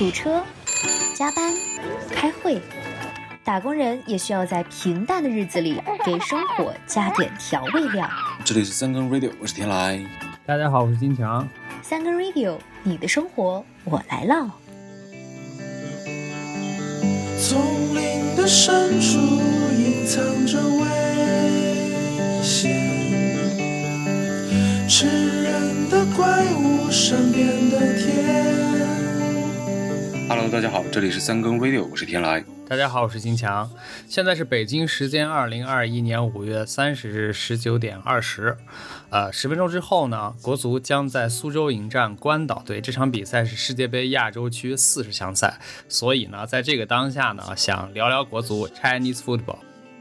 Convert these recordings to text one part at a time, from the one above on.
堵车、加班、开会，打工人也需要在平淡的日子里给生活加点调味料。这里是三更 radio，我是天来。大家好，我是金强。三更 radio，你的生活我来唠。丛林的深处隐藏着危险，吃人的怪物，善变的天。Hello，大家好，这里是三更 radio，我是天来。大家好，我是金强。现在是北京时间二零二一年五月三十日十九点二十。呃，十分钟之后呢，国足将在苏州迎战关岛队。这场比赛是世界杯亚洲区四十强赛，所以呢，在这个当下呢，想聊聊国足 Chinese football。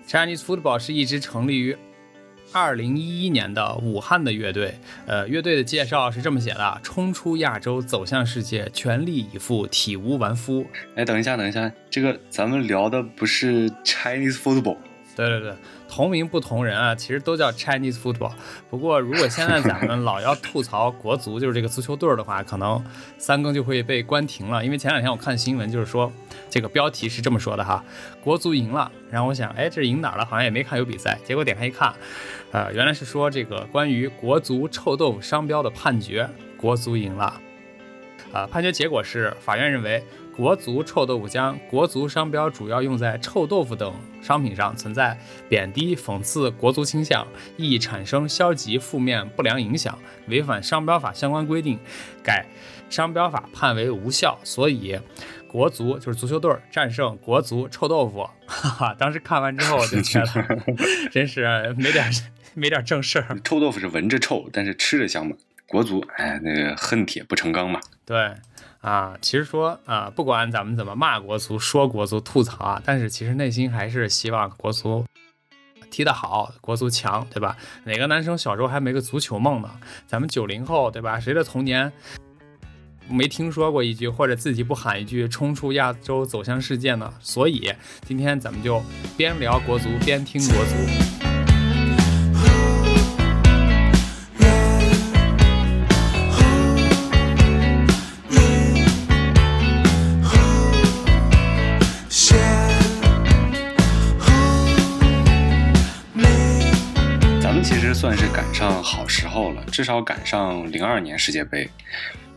Chinese football 是一支成立于二零一一年的武汉的乐队。呃，乐队的介绍是这么写的：冲出亚洲，走向世界，全力以赴，体无完肤。哎，等一下，等一下，这个咱们聊的不是 Chinese football，对对对，同名不同人啊，其实都叫 Chinese football。不过如果现在咱们老要吐槽国足，就是这个足球队儿的话，可能三更就会被关停了。因为前两天我看新闻，就是说这个标题是这么说的哈，国足赢了。然后我想，哎，这赢哪儿了？好像也没看有比赛。结果点开一看，呃，原来是说这个关于国足臭豆腐商标的判决，国足赢了。啊、判决结果是，法院认为国足臭豆腐将国足商标主要用在臭豆腐等商品上，存在贬低、讽刺国足倾向，易产生消极、负面、不良影响，违反商标法相关规定，改商标法判为无效。所以，国足就是足球队儿战胜国足臭豆腐。哈哈，当时看完之后我就觉得，真是没点没点正事儿。臭豆腐是闻着臭，但是吃着香嘛。国足，哎，那个恨铁不成钢嘛。对啊，其实说啊，不管咱们怎么骂国足、说国足、吐槽啊，但是其实内心还是希望国足踢得好，国足强，对吧？哪个男生小时候还没个足球梦呢？咱们九零后，对吧？谁的童年没听说过一句，或者自己不喊一句“冲出亚洲，走向世界”呢？所以今天咱们就边聊国足边听国足。好时候了，至少赶上零二年世界杯，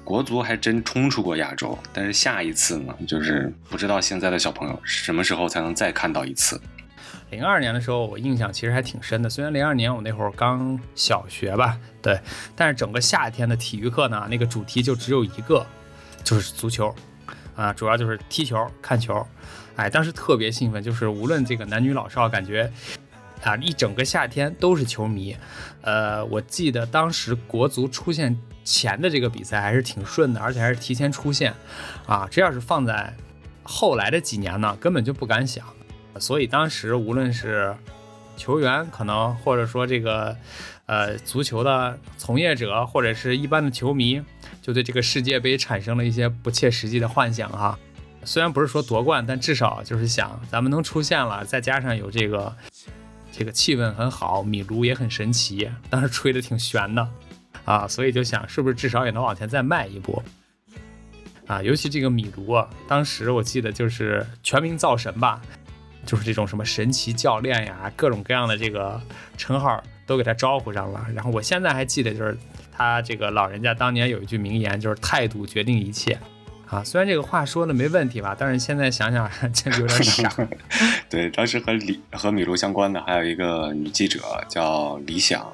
国足还真冲出过亚洲。但是下一次呢，就是不知道现在的小朋友什么时候才能再看到一次。零二年的时候，我印象其实还挺深的。虽然零二年我那会儿刚小学吧，对，但是整个夏天的体育课呢，那个主题就只有一个，就是足球，啊，主要就是踢球、看球。哎，当时特别兴奋，就是无论这个男女老少，感觉啊，一整个夏天都是球迷。呃，我记得当时国足出现前的这个比赛还是挺顺的，而且还是提前出现，啊，这要是放在后来的几年呢，根本就不敢想。所以当时无论是球员，可能或者说这个呃足球的从业者，或者是一般的球迷，就对这个世界杯产生了一些不切实际的幻想哈。虽然不是说夺冠，但至少就是想咱们能出现了，再加上有这个这个气氛很好，米卢也很神奇，当时吹的挺悬的啊，所以就想是不是至少也能往前再迈一步。啊，尤其这个米卢啊，当时我记得就是全民造神吧，就是这种什么神奇教练呀，各种各样的这个称号都给他招呼上了。然后我现在还记得，就是他这个老人家当年有一句名言，就是态度决定一切。啊，虽然这个话说的没问题吧，但是现在想想真的有点傻。对，当时和李和米卢相关的还有一个女记者叫李想，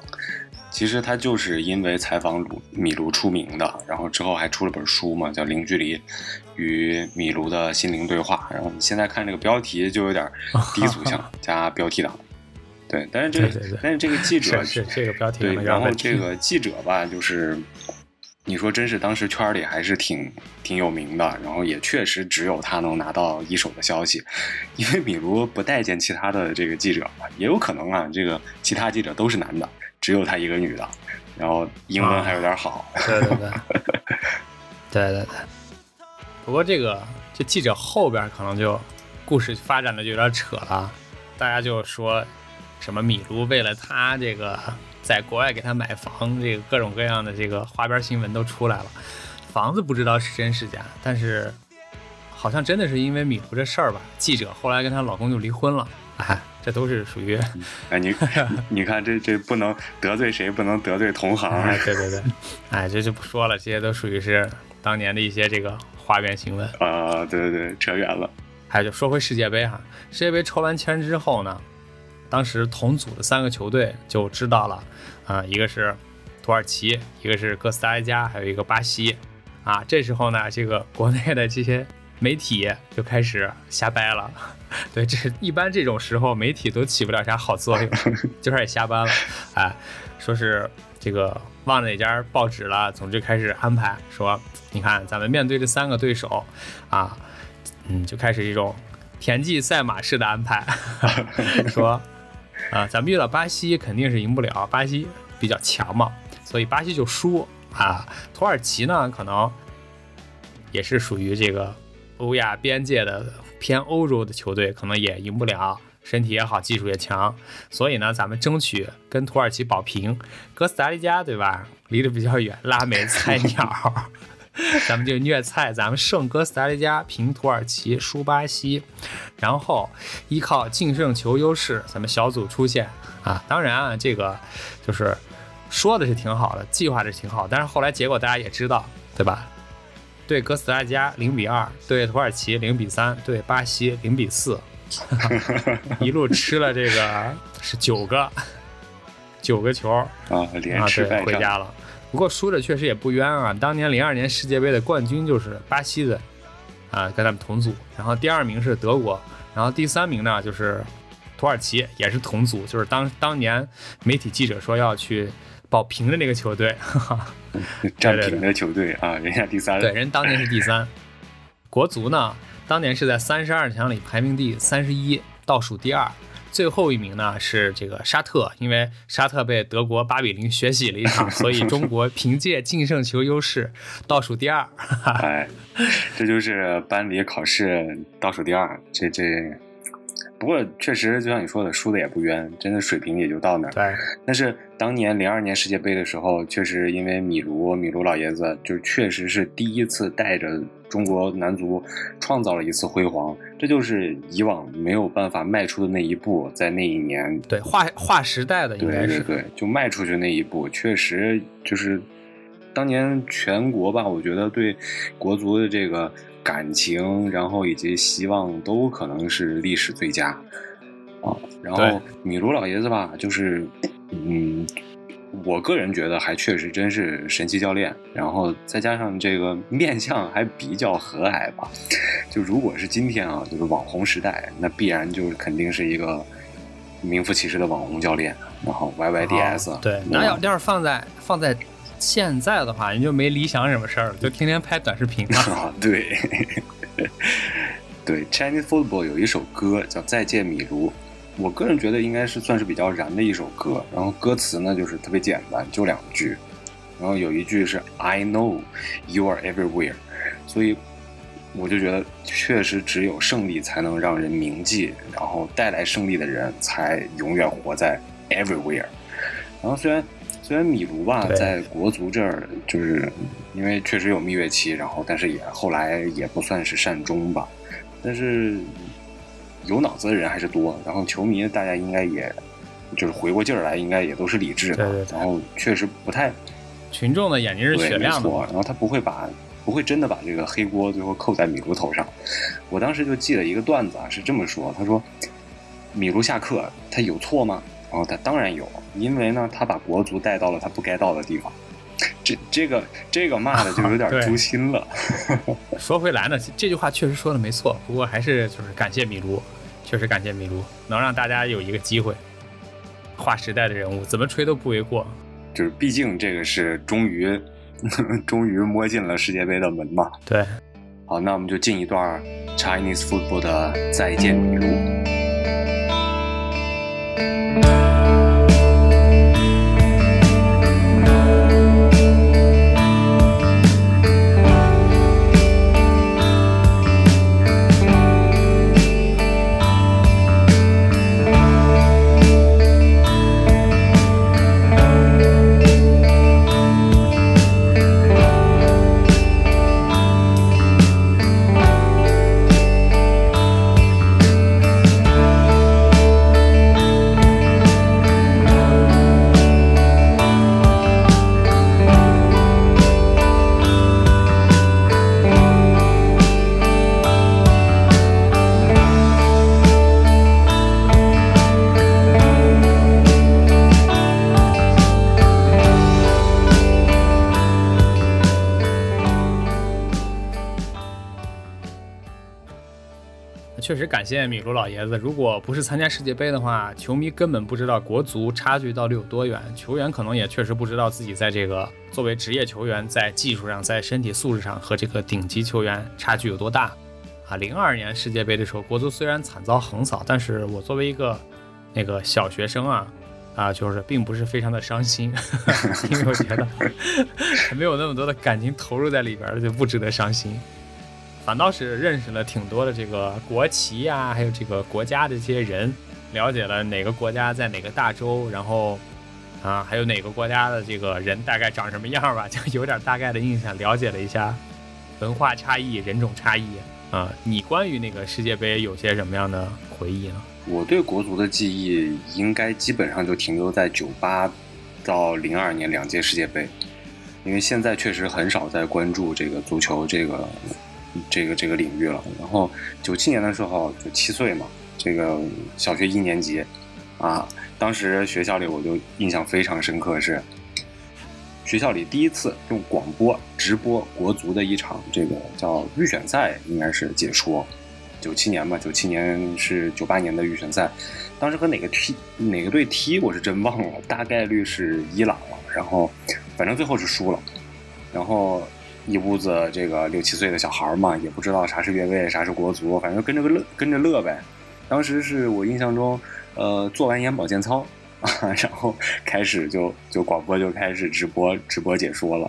其实她就是因为采访鲁米卢出名的，然后之后还出了本书嘛，叫《零距离与米卢的心灵对话》。然后你现在看这个标题就有点低俗向加标题党。对，但是这个但是这个记者是是这个标题对，然后这个记者吧，就是你说真是当时圈里还是挺挺有名的，然后也确实只有他能拿到一手的消息，因为米卢不待见其他的这个记者嘛，也有可能啊，这个其他记者都是男的，只有他一个女的，然后英文还有点好，对对对，对对 对。不过这个这记者后边可能就故事发展的就有点扯了，大家就说什么米卢为了他这个在国外给他买房，这个各种各样的这个花边新闻都出来了。房子不知道是真是假，但是好像真的是因为米卢这事儿吧，记者后来跟她老公就离婚了。哎，这都是属于哎，你 你看这这不能得罪谁，不能得罪同行。哎，对对对，哎，这就不说了，这些都属于是当年的一些这个花边新闻。啊，对对对，扯远了。还有就说回世界杯哈，世界杯抽完签之后呢，当时同组的三个球队就知道了，啊，一个是土耳其，一个是哥斯达黎加，还有一个巴西。啊，这时候呢，这个国内的这些媒体就开始瞎掰了。对，这一般这种时候媒体都起不了啥好作用，就开始瞎掰了。哎，说是这个忘了哪家报纸了，总之开始安排说，你看咱们面对这三个对手，啊，嗯，就开始一种田忌赛马式的安排，说，啊，咱们遇到巴西肯定是赢不了，巴西比较强嘛，所以巴西就输啊。土耳其呢，可能也是属于这个欧亚边界的。偏欧洲的球队可能也赢不了，身体也好，技术也强，所以呢，咱们争取跟土耳其保平。哥斯达黎加对吧？离得比较远，拉美菜鸟，咱们就虐菜，咱们胜哥斯达黎加，平土耳其，输巴西，然后依靠净胜球优势，咱们小组出线啊。当然啊，这个就是说的是挺好的，计划的是挺好，但是后来结果大家也知道，对吧？对哥斯达黎加零比二，对土耳其零比三，对巴西零比四，一路吃了这个是九个九个球 啊，连吃对回家了。不过输的确实也不冤啊，当年零二年世界杯的冠军就是巴西的啊，跟他们同组。然后第二名是德国，然后第三名呢就是土耳其，也是同组。就是当当年媒体记者说要去。保平的那个球队，哈哈战平的球队啊，人家第三。对，人当年是第三。国足呢，当年是在三十二强里排名第三十一，倒数第二。最后一名呢是这个沙特，因为沙特被德国八比零血洗了一场，所以中国凭借净胜球优势倒数第二。哎，这就是班里考试倒数第二，这这。不过确实，就像你说的，输的也不冤，真的水平也就到那儿。对。但是当年零二年世界杯的时候，确实因为米卢，米卢老爷子就确实是第一次带着中国男足创造了一次辉煌，这就是以往没有办法迈出的那一步，在那一年。对，划划时代的应该是。对就迈出去那一步，确实就是当年全国吧，我觉得对国足的这个。感情，然后以及希望都可能是历史最佳啊。然后米卢老爷子吧，就是嗯，我个人觉得还确实真是神奇教练。然后再加上这个面相还比较和蔼吧。就如果是今天啊，就是网红时代，那必然就是肯定是一个名副其实的网红教练。然后 Y Y D S，对，那要要是放在放在。现在的话，你就没理想什么事儿了，就天天拍短视频 啊。对，对，Chinese Football 有一首歌叫《再见米卢》，我个人觉得应该是算是比较燃的一首歌。然后歌词呢，就是特别简单，就两句。然后有一句是 "I know you are everywhere"，所以我就觉得，确实只有胜利才能让人铭记，然后带来胜利的人才永远活在 everywhere。然后虽然。虽然米卢吧，在国足这儿，就是因为确实有蜜月期，然后但是也后来也不算是善终吧。但是有脑子的人还是多，然后球迷大家应该也就是回过劲儿来，应该也都是理智的。然后确实不太，群众的眼睛是雪亮的。然后他不会把不会真的把这个黑锅最后扣在米卢头上。我当时就记了一个段子啊，是这么说：他说米卢下课，他有错吗？然后他当然有。因为呢，他把国足带到了他不该到的地方，这这个这个骂的就有点 诛心了。说回来呢，这句话确实说的没错，不过还是就是感谢米卢，确实感谢麋鹿，能让大家有一个机会，划时代的人物，怎么吹都不为过。就是毕竟这个是终于 终于摸进了世界杯的门嘛。对，好，那我们就进一段 Chinese football 的再见米卢。确实感谢米卢老爷子。如果不是参加世界杯的话，球迷根本不知道国足差距到底有多远，球员可能也确实不知道自己在这个作为职业球员在技术上、在身体素质上和这个顶级球员差距有多大。啊，零二年世界杯的时候，国足虽然惨遭横扫，但是我作为一个那个小学生啊，啊，就是并不是非常的伤心，因为我觉得 没有那么多的感情投入在里边儿，就不值得伤心。反倒是认识了挺多的这个国旗呀、还有这个国家的这些人，了解了哪个国家在哪个大洲，然后啊，还有哪个国家的这个人大概长什么样吧，就有点大概的印象，了解了一下文化差异、人种差异啊。你关于那个世界杯有些什么样的回忆呢？我对国足的记忆应该基本上就停留在九八到零二年两届世界杯，因为现在确实很少在关注这个足球这个这个这个领域了。然后九七年的时候就七岁嘛，这个小学一年级啊，当时学校里我就印象非常深刻是。学校里第一次用广播直播国足的一场这个叫预选赛，应该是解说。九七年吧，九七年是九八年的预选赛，当时和哪个踢哪个队踢，我是真忘了，大概率是伊朗了。然后反正最后是输了。然后一屋子这个六七岁的小孩嘛，也不知道啥是越位，啥是国足，反正跟着个乐，跟着乐呗。当时是我印象中，呃，做完眼保健操啊，然后开始就就广播就开始直播直播解说了，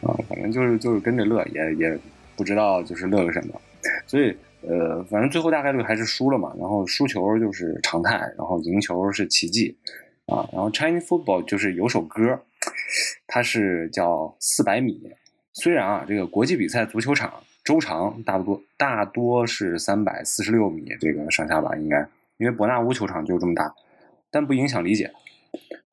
啊，反正就是就是跟着乐，也也不知道就是乐个什么，所以呃，反正最后大概率还是输了嘛。然后输球就是常态，然后赢球是奇迹啊。然后 Chinese football 就是有首歌，它是叫四百米。虽然啊，这个国际比赛足球场周长大多大多是三百四十六米这个上下吧，应该因为伯纳乌球场就这么大，但不影响理解。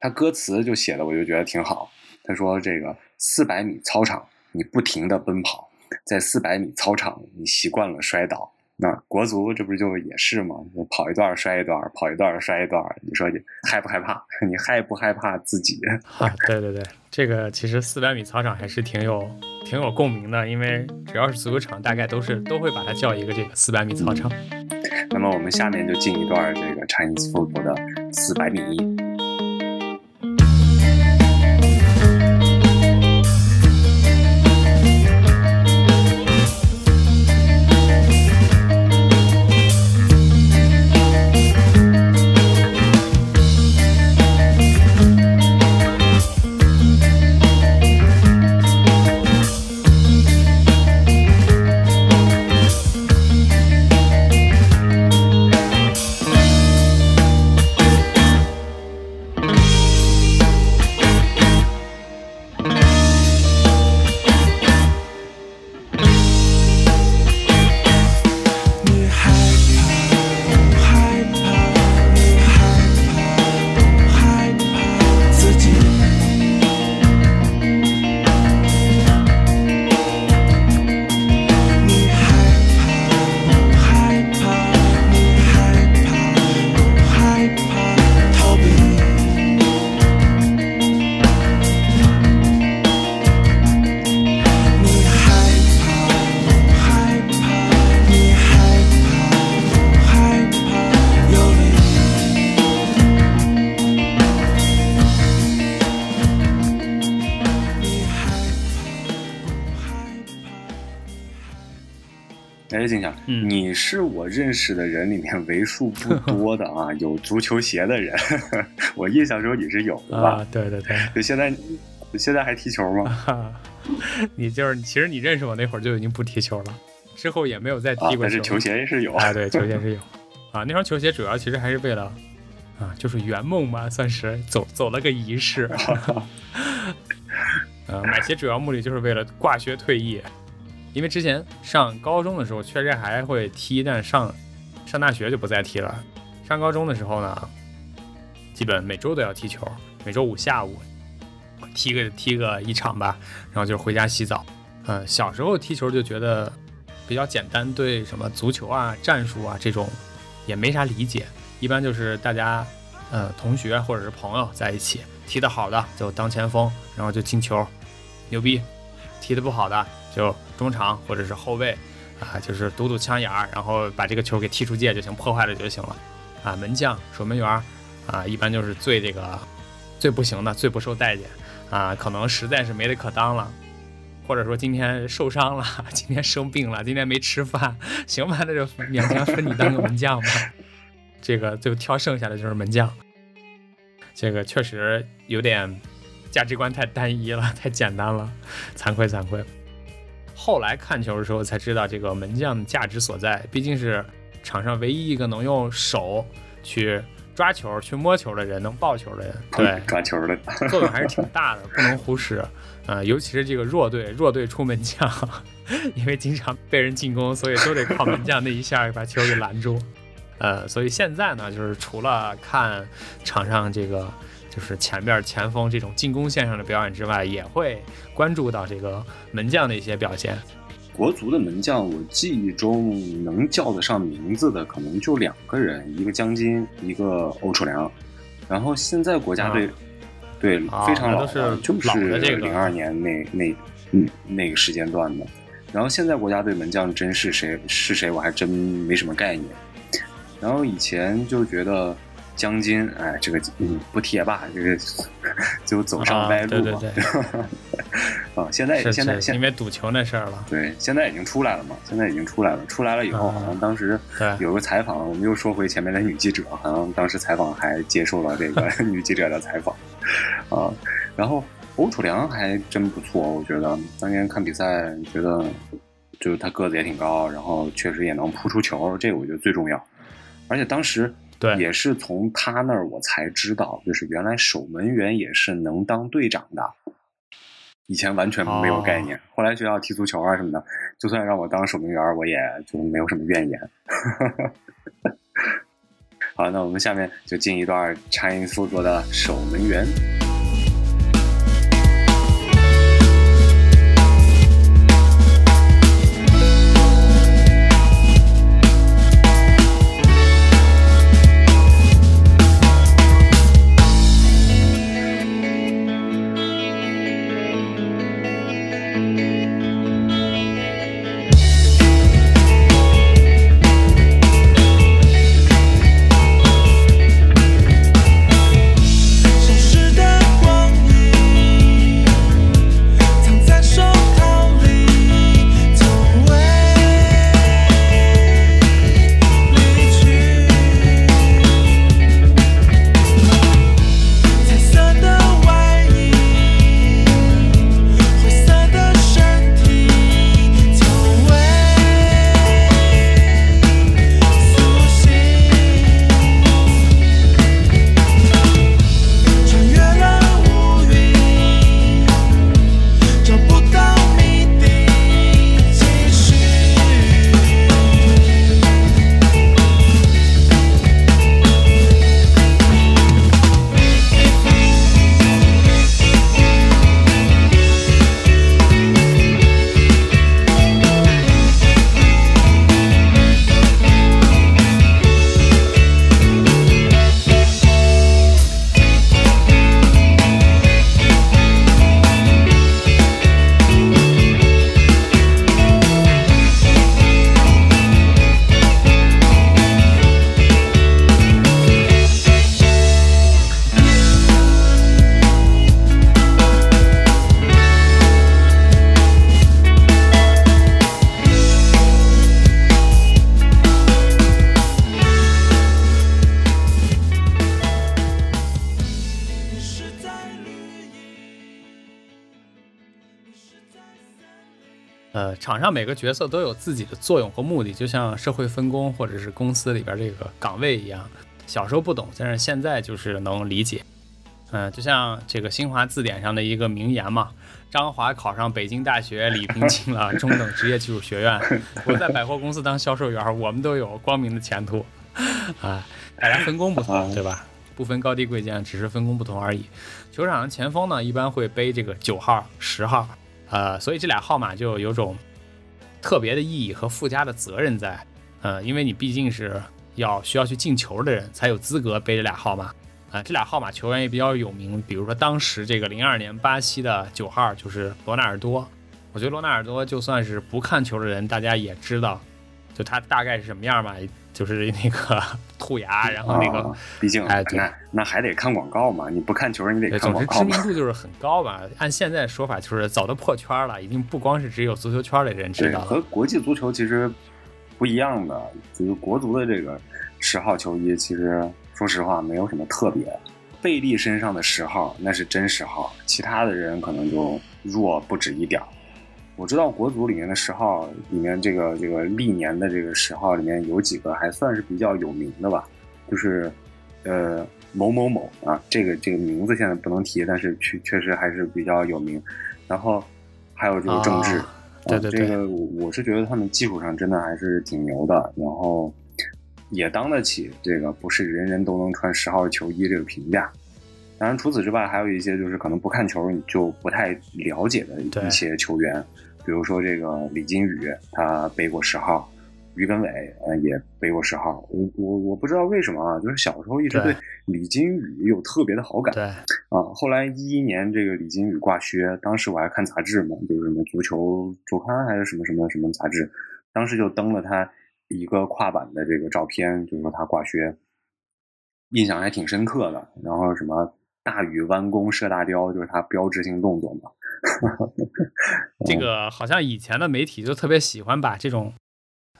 他歌词就写的我就觉得挺好。他说这个四百米操场，你不停的奔跑，在四百米操场你习惯了摔倒。那国足这不就也是吗？就跑一段摔一段，跑一段摔一段。你说你害不害怕？你害不害怕自己？啊，对对对，这个其实四百米操场还是挺有挺有共鸣的，因为只要是足球场，大概都是都会把它叫一个这个四百米操场。那么我们下面就进一段这个 Chinese football 的四百米。嗯你是我认识的人里面为数不多的啊，有足球鞋的人。我印象中你是有的吧？啊，对对对，就现在，现在还踢球吗？哈，你就是其实你认识我那会儿就已经不踢球了，之后也没有再啊踢，过球。但是球鞋是有。啊，对，球鞋是有啊。那双球鞋主要其实还是为了啊，就是圆梦嘛，算是走走了个仪式。呃，买鞋主要目的就是为了挂靴退役，因为之前上高中的时候确实还会踢，但上上大学就不再踢了。上高中的时候呢，基本每周都要踢球，每周五下午踢个踢个一场吧，然后就回家洗澡。嗯，小时候踢球就觉得比较简单，对什么足球啊、战术啊这种也没啥理解，一般就是大家呃同学或者是朋友在一起，踢得好的就当前锋，然后就进球，牛逼；踢得不好的就中场或者是后卫，啊，就是堵堵枪眼儿，然后把这个球给踢出界就行，破坏了就行了。啊，门将、守门员啊，一般就是最这个最不行的，最不受待见啊，可能实在是没得可当了。或者说今天受伤了，今天生病了，今天没吃饭，行吧，那就勉强分你当个门将吧。这个就挑剩下的就是门将，这个确实有点价值观太单一了，太简单了，惭愧惭愧。后来看球的时候才知道这个门将的价值所在，毕竟是场上唯一一个能用手去抓球、去摸球的人，能抱球的人，对，抓球的，作用还是挺大的，不能忽视。啊、尤其是这个弱队，弱队出门将，因为经常被人进攻，所以都得靠门将那一下把球给拦住。呃，所以现在呢，就是除了看场上这个就是前边前锋这种进攻线上的表演之外，也会关注到这个门将的一些表现。国足的门将，我记忆中能叫得上名字的可能就两个人，一个江津，一个欧楚良。然后现在国家队，啊对啊非常老就是的这个零二年那那嗯那个时间段的。然后现在国家队门将真是谁是谁，我还真没什么概念。然后以前就觉得江津，哎，这个嗯不提也罢，这个 就走上歪啊对路对嘛。对，啊，现在现在现是因为赌球那事儿了。对，现在已经出来了嘛，现在已经出来了。出来了以后，啊好像当时有个采访，我们又说回前面的女记者，好像当时采访还接受了这个 女记者的采访，啊，然后欧楚良还真不错，我觉得当年看比赛觉得，就是他个子也挺高，然后确实也能扑出球，这个我觉得最重要。而且当时对也是从他那儿我才知道，就是原来守门员也是能当队长的。以前完全没有概念，后来学校踢足球啊什么的，就算让我当守门员，我也就没有什么怨言。好，那我们下面就进一段查因斯做的守门员。呃，场上每个角色都有自己的作用和目的，就像社会分工或者是公司里边这个岗位一样。小时候不懂，但是现在就是能理解。嗯、就像这个新华字典上的一个名言嘛，张华考上北京大学，李平进了中等职业技术学院。我在百货公司当销售员，我们都有光明的前途。啊，大家分工不同，对吧？不分高低贵贱，只是分工不同而已。球场上前锋呢，一般会背这个九号、十号，呃，所以这俩号码就有种特别的意义和附加的责任在。呃，因为你毕竟是要需要去进球的人，才有资格背这俩号码。啊、这俩号码球员也比较有名，比如说当时这个零二年巴西的九号就是罗纳尔多，我觉得罗纳尔多就算是不看球的人，大家也知道，就他大概是什么样吧，就是那个 兔牙，然后那个、啊毕竟哎对那那还得看广告嘛，你不看球你得，看总之广告嘛。知名度就是很高吧。按现在说法，就是早都破圈了，已经不光是只有足球圈里的人知，道了。和国际足球其实不一样的，就是国足的这个十号球衣，其实说实话没有什么特别。贝利身上的十号那是真十号，其他的人可能就弱不止一点儿。我知道国足里面的十号里面，这个这个历年的这个十号里面有几个还算是比较有名的吧，就是呃某某某啊，这个这个名字现在不能提，但是确确实还是比较有名。然后还有就是郑智，啊对对对啊这个我我是觉得他们技术上真的还是挺牛的，然后也当得起这个不是人人都能穿十号球衣这个评价。当然，除此之外，还有一些就是可能不看球你就不太了解的一些球员，比如说这个李金羽，他背过十号，于根伟呃也背过十号。我我我不知道为什么啊，就是小时候一直对对李金羽有特别的好感。对，啊，后来一一年这个李金羽挂靴，当时我还看杂志嘛，就是什么足球周刊还是什么什么什么杂志，当时就登了他一个跨版的这个照片，就是说他挂靴，印象还挺深刻的。然后什么大禹弯弓射大雕，就是他标志性动作嘛。这个好像以前的媒体就特别喜欢把这种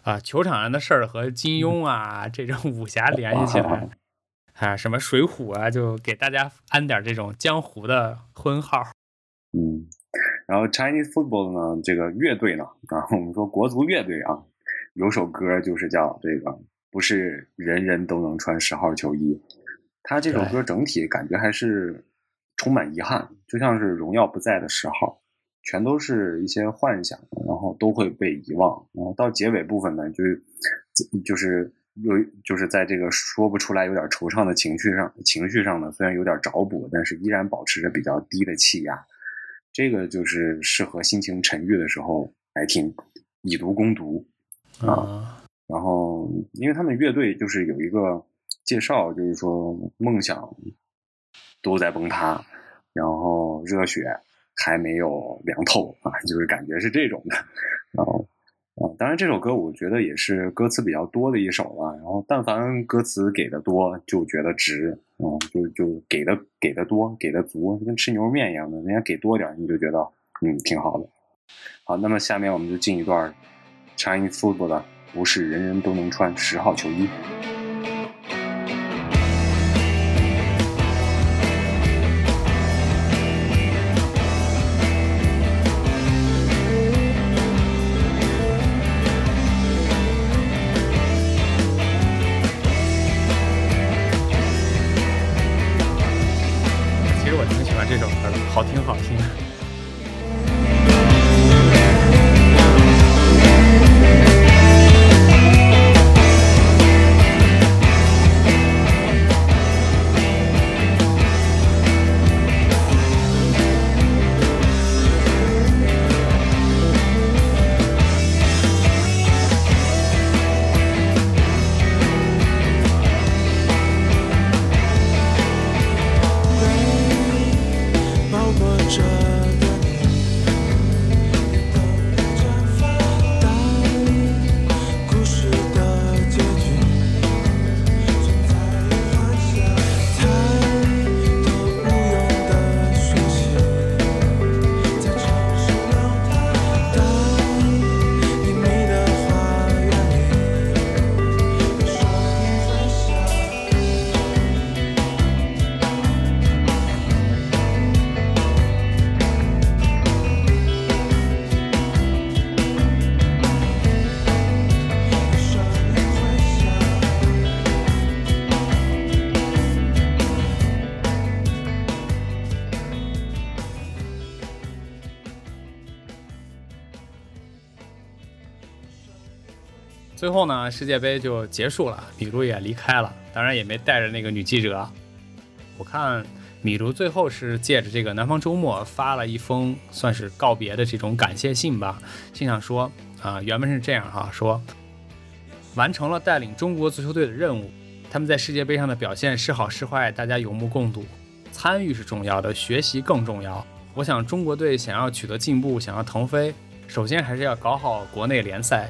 啊球场上的事儿和金庸啊这种武侠联系起来，啊什么水浒啊，就给大家安点这种江湖的婚号。嗯，然后 Chinese football 呢，这个乐队呢，啊，我们说国足乐队啊，有首歌就是叫这个，不是人人都能穿十号球衣。他这首歌整体感觉还是充满遗憾，就像是荣耀不在的时候，全都是一些幻想，然后都会被遗忘。然后到结尾部分呢，就是就是有就是在这个说不出来有点惆怅的情绪上，情绪上呢，虽然有点找补，但是依然保持着比较低的气压。这个就是适合心情沉郁的时候来听，以毒攻毒。啊，然后，因为他们乐队就是有一个介绍，就是说梦想都在崩塌，然后热血还没有凉透啊，就是感觉是这种的。然后，啊，当然这首歌我觉得也是歌词比较多的一首了。然后，但凡歌词给的多，就觉得值，嗯，就就给的给的多，给的足，跟吃牛肉面一样的，人家给多点，你就觉得嗯挺好的。好，那么下面我们就进一段 Chinese football 的，不是人人都能穿十号球衣。欢这首歌，好听好听。最后呢，世界杯就结束了，米卢也离开了，当然也没带着那个女记者。我看米卢最后是借着这个南方周末发了一封算是告别的这种感谢信吧，信上说啊、原文是这样哈，说完成了带领中国足球队的任务，他们在世界杯上的表现是好是坏，大家有目共睹。参与是重要的，学习更重要。我想中国队想要取得进步，想要腾飞，首先还是要搞好国内联赛，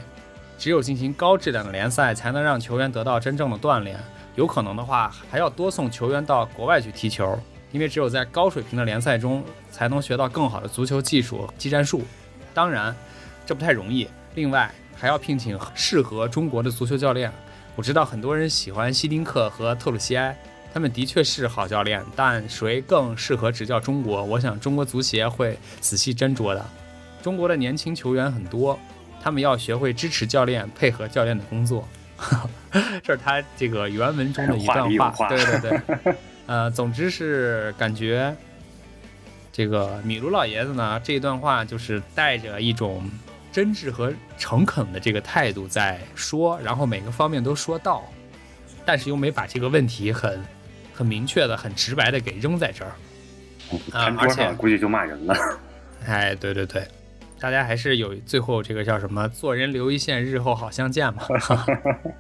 只有进行高质量的联赛，才能让球员得到真正的锻炼。有可能的话，还要多送球员到国外去踢球，因为只有在高水平的联赛中，才能学到更好的足球技术、技战术。当然，这不太容易。另外，还要聘请适合中国的足球教练。我知道很多人喜欢希丁克和特鲁西埃，他们的确是好教练，但谁更适合执教中国？我想中国足协会仔细斟酌的。中国的年轻球员很多，他们要学会支持教练，配合教练的工作。这是他这个原文中的一段话。对对对，呃，总之是感觉这个米卢老爷子呢，这段话就是带着一种真挚和诚恳的这个态度在说，然后每个方面都说到，但是又没把这个问题很很明确的、很直白的给扔在这儿。啊而且估计就骂人了。哎，对对对，大家还是有最后这个叫什么“做人留一线，日后好相见”嘛。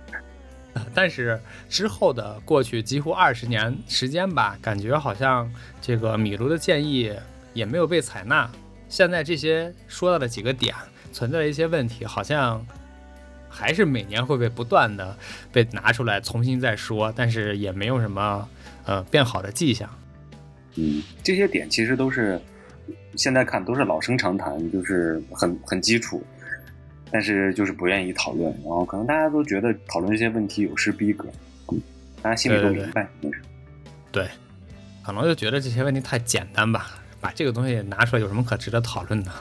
但是之后的过去几乎二十年时间吧，感觉好像这个米卢的建议也没有被采纳。现在这些说到的几个点存在的一些问题，好像还是每年会被不断的被拿出来重新再说，但是也没有什么呃变好的迹象。嗯，这些点其实都是现在看都是老生常谈，就是很很基础，但是就是不愿意讨论。然后可能大家都觉得讨论这些问题有失逼格，大家心里都明白。对，可能就觉得这些问题太简单吧，把这个东西拿出来有什么可值得讨论的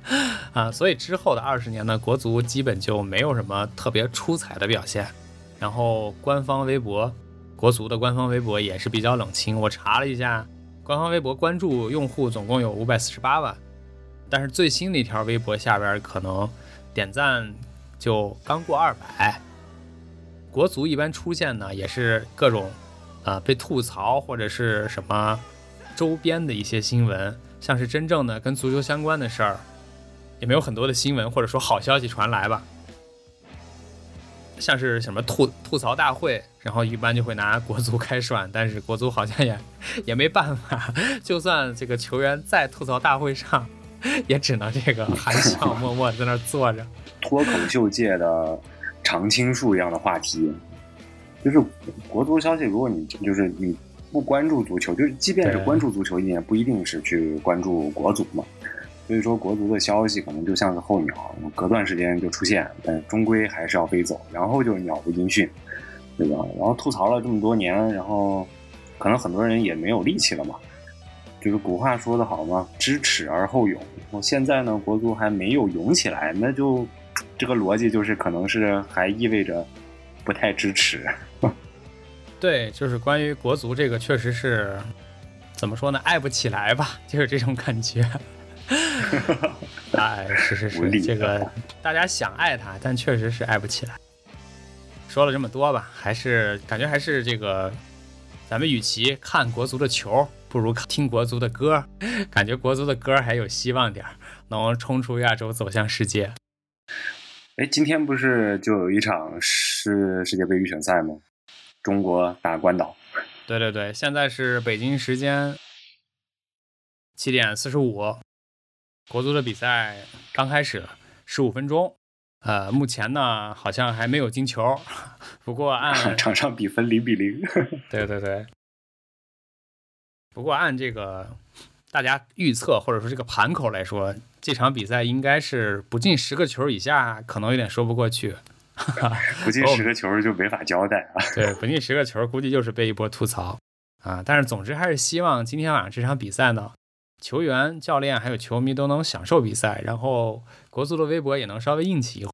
啊？所以之后的二十年呢，国足基本就没有什么特别出彩的表现。然后官方微博，国足的官方微博也是比较冷清。我查了一下，官方微博关注用户总共有五百四十八万，但是最新的一条微博下边可能点赞就刚过二百。国足一般出现呢，也是各种啊、被吐槽或者是什么周边的一些新闻，像是真正的跟足球相关的事儿，也没有很多的新闻或者说好消息传来吧。像是什么吐吐槽大会，然后一般就会拿国足开涮，但是国足好像也也没办法，就算这个球员在吐槽大会上，也只能这个含笑默默在那儿坐着。脱口秀界的常青树一样的话题，就是国足消息。如果你就是你不关注足球，就是即便是关注足球，你也不一定是去关注国足嘛。所以说，国足的消息可能就像是候鸟，隔段时间就出现，但终归还是要飞走，然后就鸟不音讯，对吧？然后吐槽了这么多年，然后可能很多人也没有力气了嘛。就是古话说得好嘛，知耻而后勇。我现在呢，国足还没有勇起来，那就这个逻辑就是可能是还意味着不太支持。对，就是关于国足这个，确实是怎么说呢，爱不起来吧，就是这种感觉。哎，是是是，这个大家想爱他，但确实是爱不起来。说了这么多吧，还是感觉还是这个，咱们与其看国足的球，不如听国足的歌，感觉国足的歌还有希望点儿，能冲出亚洲，走向世界。哎，今天不是就有一场世世界杯预选赛吗？中国打关岛。对对对，现在是北京时间七点四十五，国足的比赛刚开始，十五分钟。呃，目前呢好像还没有进球，不过按 场上比分零比零。对对对，不过按这个大家预测或者说这个盘口来说，这场比赛应该是不进十个球以下，可能有点说不过去。不进十个球就没法交代啊！对，不进十个球，估计就是被一波吐槽啊。但是总之还是希望今天晚上这场比赛呢，球员、教练还有球迷都能享受比赛，然后国足的微博也能稍微硬气一会，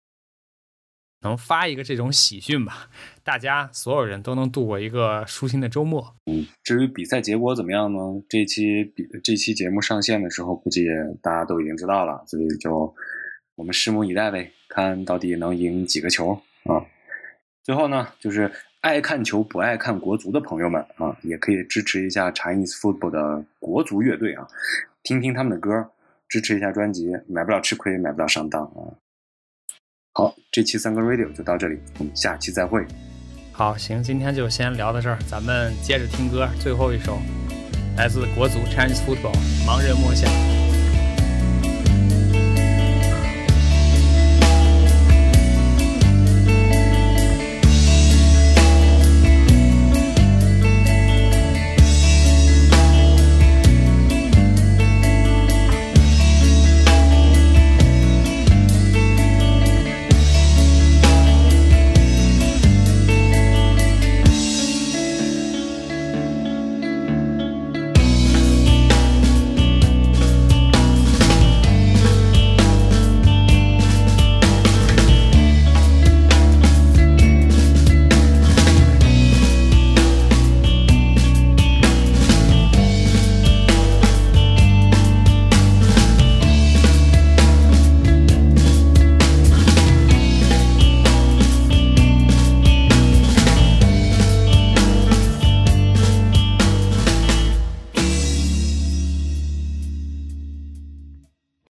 能发一个这种喜讯吧，大家所有人都能度过一个舒心的周末。嗯至于比赛结果怎么样呢？这期比这期节目上线的时候，估计大家都已经知道了，所以就我们拭目以待呗，看到底能赢几个球啊！最后呢，就是爱看球不爱看国足的朋友们啊，也可以支持一下 Chinese Football 的国足乐队啊，听听他们的歌，支持一下专辑，买不了吃亏，买不了上当啊！好，这期三个 Radio 就到这里，我们下期再会。好，行，今天就先聊到这儿，咱们接着听歌，最后一首来自国足 Chinese Football，盲人摸象。